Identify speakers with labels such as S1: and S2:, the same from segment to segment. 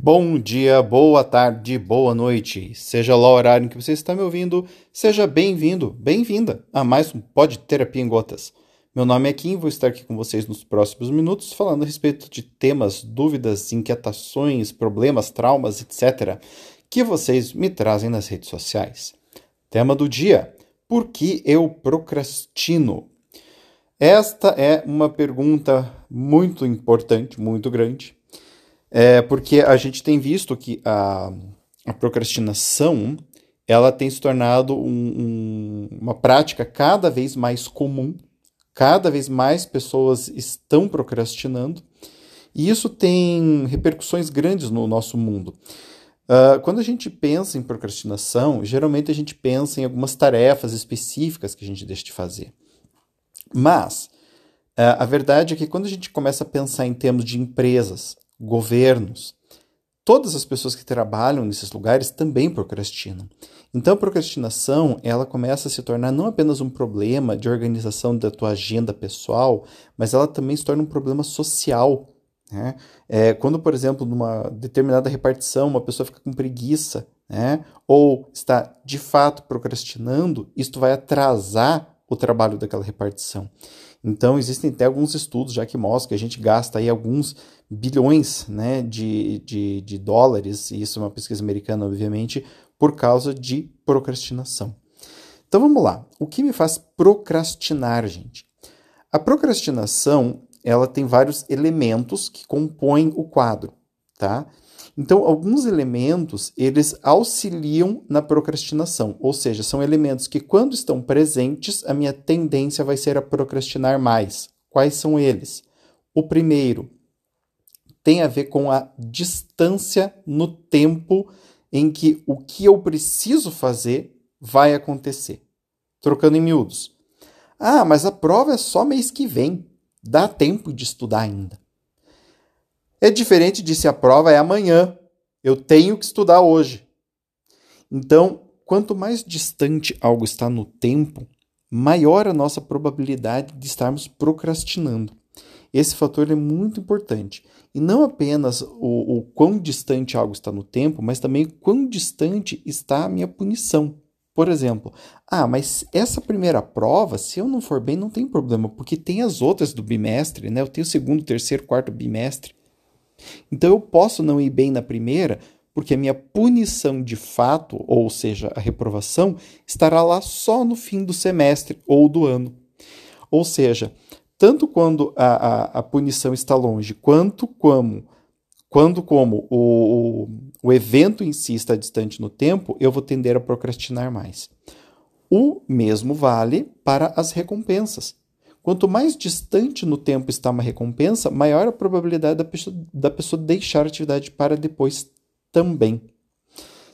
S1: Bom dia, boa tarde, boa noite. Seja lá o horário em que você está me ouvindo, seja bem-vindo, bem-vinda a mais um Pod Terapia em Gotas. Meu nome é Kim, vou estar aqui com vocês nos próximos minutos falando a respeito de temas, dúvidas, inquietações, problemas, traumas, etc., que vocês me trazem nas redes sociais. Tema do dia: Por que eu procrastino? Esta é uma pergunta muito importante, muito grande é porque a gente tem visto que a, a procrastinação ela tem se tornado um, um, uma prática cada vez mais comum, cada vez mais pessoas estão procrastinando, e isso tem repercussões grandes no nosso mundo. Uh, quando a gente pensa em procrastinação, geralmente a gente pensa em algumas tarefas específicas que a gente deixa de fazer. Mas uh, a verdade é que quando a gente começa a pensar em termos de empresas, governos. Todas as pessoas que trabalham nesses lugares também procrastinam. Então a procrastinação ela começa a se tornar não apenas um problema de organização da tua agenda pessoal, mas ela também se torna um problema social. Né? É, quando, por exemplo, numa determinada repartição uma pessoa fica com preguiça, né? ou está de fato procrastinando, isto vai atrasar o trabalho daquela repartição. Então, existem até alguns estudos já que mostram que a gente gasta aí alguns bilhões né, de, de, de dólares, e isso é uma pesquisa americana, obviamente, por causa de procrastinação. Então vamos lá. O que me faz procrastinar, gente? A procrastinação ela tem vários elementos que compõem o quadro, tá? Então, alguns elementos, eles auxiliam na procrastinação, ou seja, são elementos que quando estão presentes, a minha tendência vai ser a procrastinar mais. Quais são eles? O primeiro tem a ver com a distância no tempo em que o que eu preciso fazer vai acontecer. Trocando em miúdos. Ah, mas a prova é só mês que vem. Dá tempo de estudar ainda. É diferente de se a prova é amanhã. Eu tenho que estudar hoje. Então, quanto mais distante algo está no tempo, maior a nossa probabilidade de estarmos procrastinando. Esse fator é muito importante. E não apenas o, o quão distante algo está no tempo, mas também quão distante está a minha punição. Por exemplo, ah, mas essa primeira prova, se eu não for bem, não tem problema, porque tem as outras do bimestre, né? Eu tenho o segundo, terceiro, quarto bimestre. Então eu posso não ir bem na primeira, porque a minha punição de fato, ou seja, a reprovação, estará lá só no fim do semestre ou do ano. Ou seja, tanto quando a, a, a punição está longe, quanto como quando como o, o, o evento em si está distante no tempo, eu vou tender a procrastinar mais. O mesmo vale para as recompensas. Quanto mais distante no tempo está uma recompensa, maior a probabilidade da pessoa, da pessoa deixar a atividade para depois também.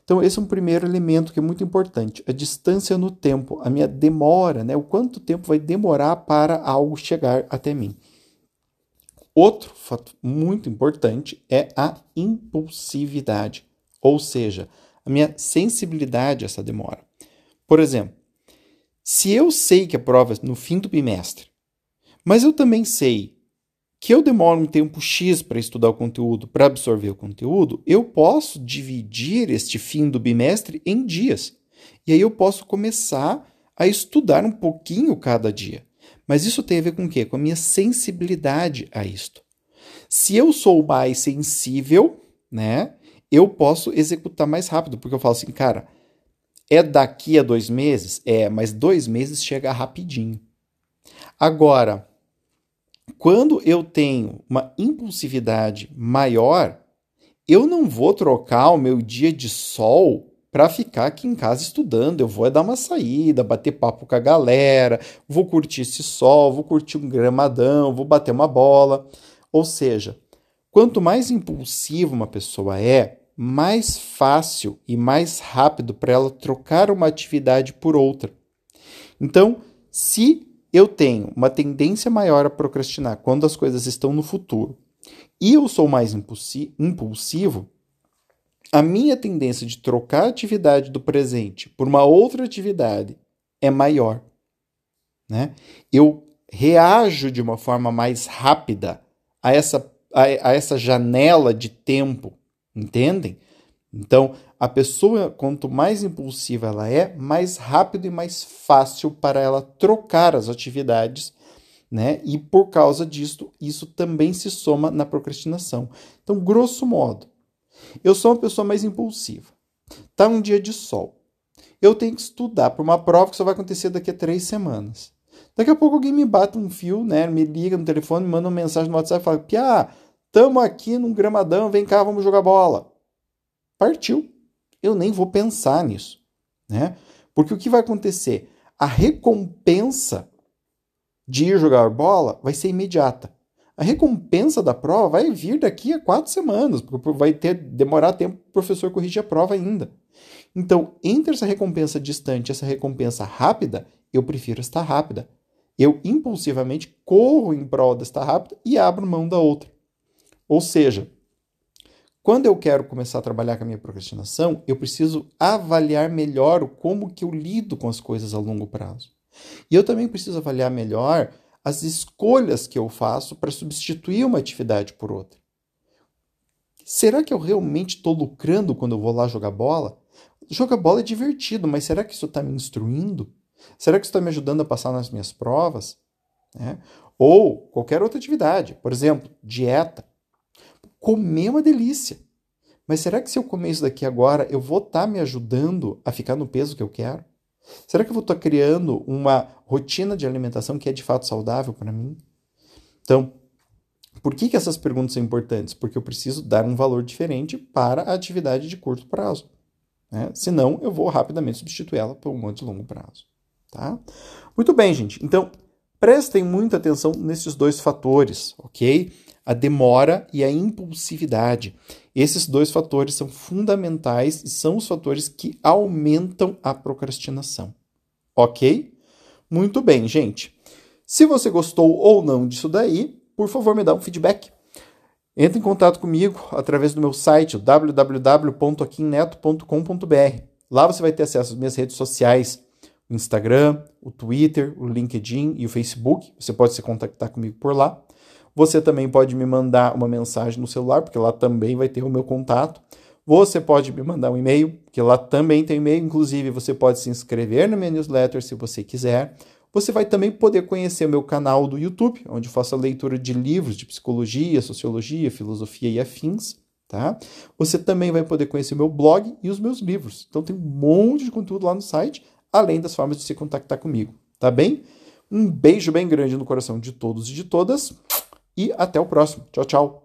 S1: Então, esse é um primeiro elemento que é muito importante. A distância no tempo, a minha demora, né? o quanto tempo vai demorar para algo chegar até mim. Outro fato muito importante é a impulsividade, ou seja, a minha sensibilidade a essa demora. Por exemplo, se eu sei que a prova é no fim do bimestre mas eu também sei que eu demoro um tempo X para estudar o conteúdo, para absorver o conteúdo, eu posso dividir este fim do bimestre em dias. E aí eu posso começar a estudar um pouquinho cada dia. Mas isso tem a ver com o quê? Com a minha sensibilidade a isto. Se eu sou mais sensível, né, eu posso executar mais rápido, porque eu falo assim, cara, é daqui a dois meses? É, mas dois meses chega rapidinho. Agora, quando eu tenho uma impulsividade maior, eu não vou trocar o meu dia de sol para ficar aqui em casa estudando. Eu vou dar uma saída, bater papo com a galera, vou curtir esse sol, vou curtir um gramadão, vou bater uma bola. Ou seja, quanto mais impulsiva uma pessoa é, mais fácil e mais rápido para ela trocar uma atividade por outra. Então, se eu tenho uma tendência maior a procrastinar quando as coisas estão no futuro e eu sou mais impulsivo, a minha tendência de trocar a atividade do presente por uma outra atividade é maior. Né? Eu reajo de uma forma mais rápida a essa, a, a essa janela de tempo Entendem? Então, a pessoa, quanto mais impulsiva ela é, mais rápido e mais fácil para ela trocar as atividades, né? E por causa disso, isso também se soma na procrastinação. Então, grosso modo, eu sou uma pessoa mais impulsiva. Tá um dia de sol. Eu tenho que estudar para uma prova que só vai acontecer daqui a três semanas. Daqui a pouco alguém me bate um fio, né? Me liga no telefone, me manda uma mensagem no WhatsApp e fala: Piá, tamo aqui num gramadão, vem cá, vamos jogar bola. Partiu. Eu nem vou pensar nisso, né? Porque o que vai acontecer? A recompensa de ir jogar bola vai ser imediata. A recompensa da prova vai vir daqui a quatro semanas, porque vai ter demorar tempo para o professor corrigir a prova ainda. Então, entre essa recompensa distante e essa recompensa rápida, eu prefiro estar rápida. Eu impulsivamente corro em prol desta rápida e abro mão da outra. Ou seja, quando eu quero começar a trabalhar com a minha procrastinação, eu preciso avaliar melhor como que eu lido com as coisas a longo prazo. E eu também preciso avaliar melhor as escolhas que eu faço para substituir uma atividade por outra. Será que eu realmente estou lucrando quando eu vou lá jogar bola? Jogar bola é divertido, mas será que isso está me instruindo? Será que isso está me ajudando a passar nas minhas provas? É. Ou qualquer outra atividade, por exemplo, dieta. Comer é uma delícia. Mas será que se eu comer isso daqui agora, eu vou estar tá me ajudando a ficar no peso que eu quero? Será que eu vou estar criando uma rotina de alimentação que é de fato saudável para mim? Então, por que, que essas perguntas são importantes? Porque eu preciso dar um valor diferente para a atividade de curto prazo. Né? Senão, eu vou rapidamente substituir ela por uma de longo prazo. Tá? Muito bem, gente. Então, prestem muita atenção nesses dois fatores, ok? A demora e a impulsividade. Esses dois fatores são fundamentais e são os fatores que aumentam a procrastinação. Ok? Muito bem, gente. Se você gostou ou não disso daí, por favor, me dá um feedback. Entre em contato comigo através do meu site www.aquineto.com.br. Lá você vai ter acesso às minhas redes sociais, o Instagram, o Twitter, o LinkedIn e o Facebook. Você pode se contactar comigo por lá. Você também pode me mandar uma mensagem no celular, porque lá também vai ter o meu contato. Você pode me mandar um e-mail, que lá também tem e-mail. Inclusive, você pode se inscrever na minha newsletter se você quiser. Você vai também poder conhecer o meu canal do YouTube, onde faço a leitura de livros de psicologia, sociologia, filosofia e afins. Tá? Você também vai poder conhecer o meu blog e os meus livros. Então tem um monte de conteúdo lá no site, além das formas de se contactar comigo. Tá bem? Um beijo bem grande no coração de todos e de todas e até o próximo. Tchau, tchau.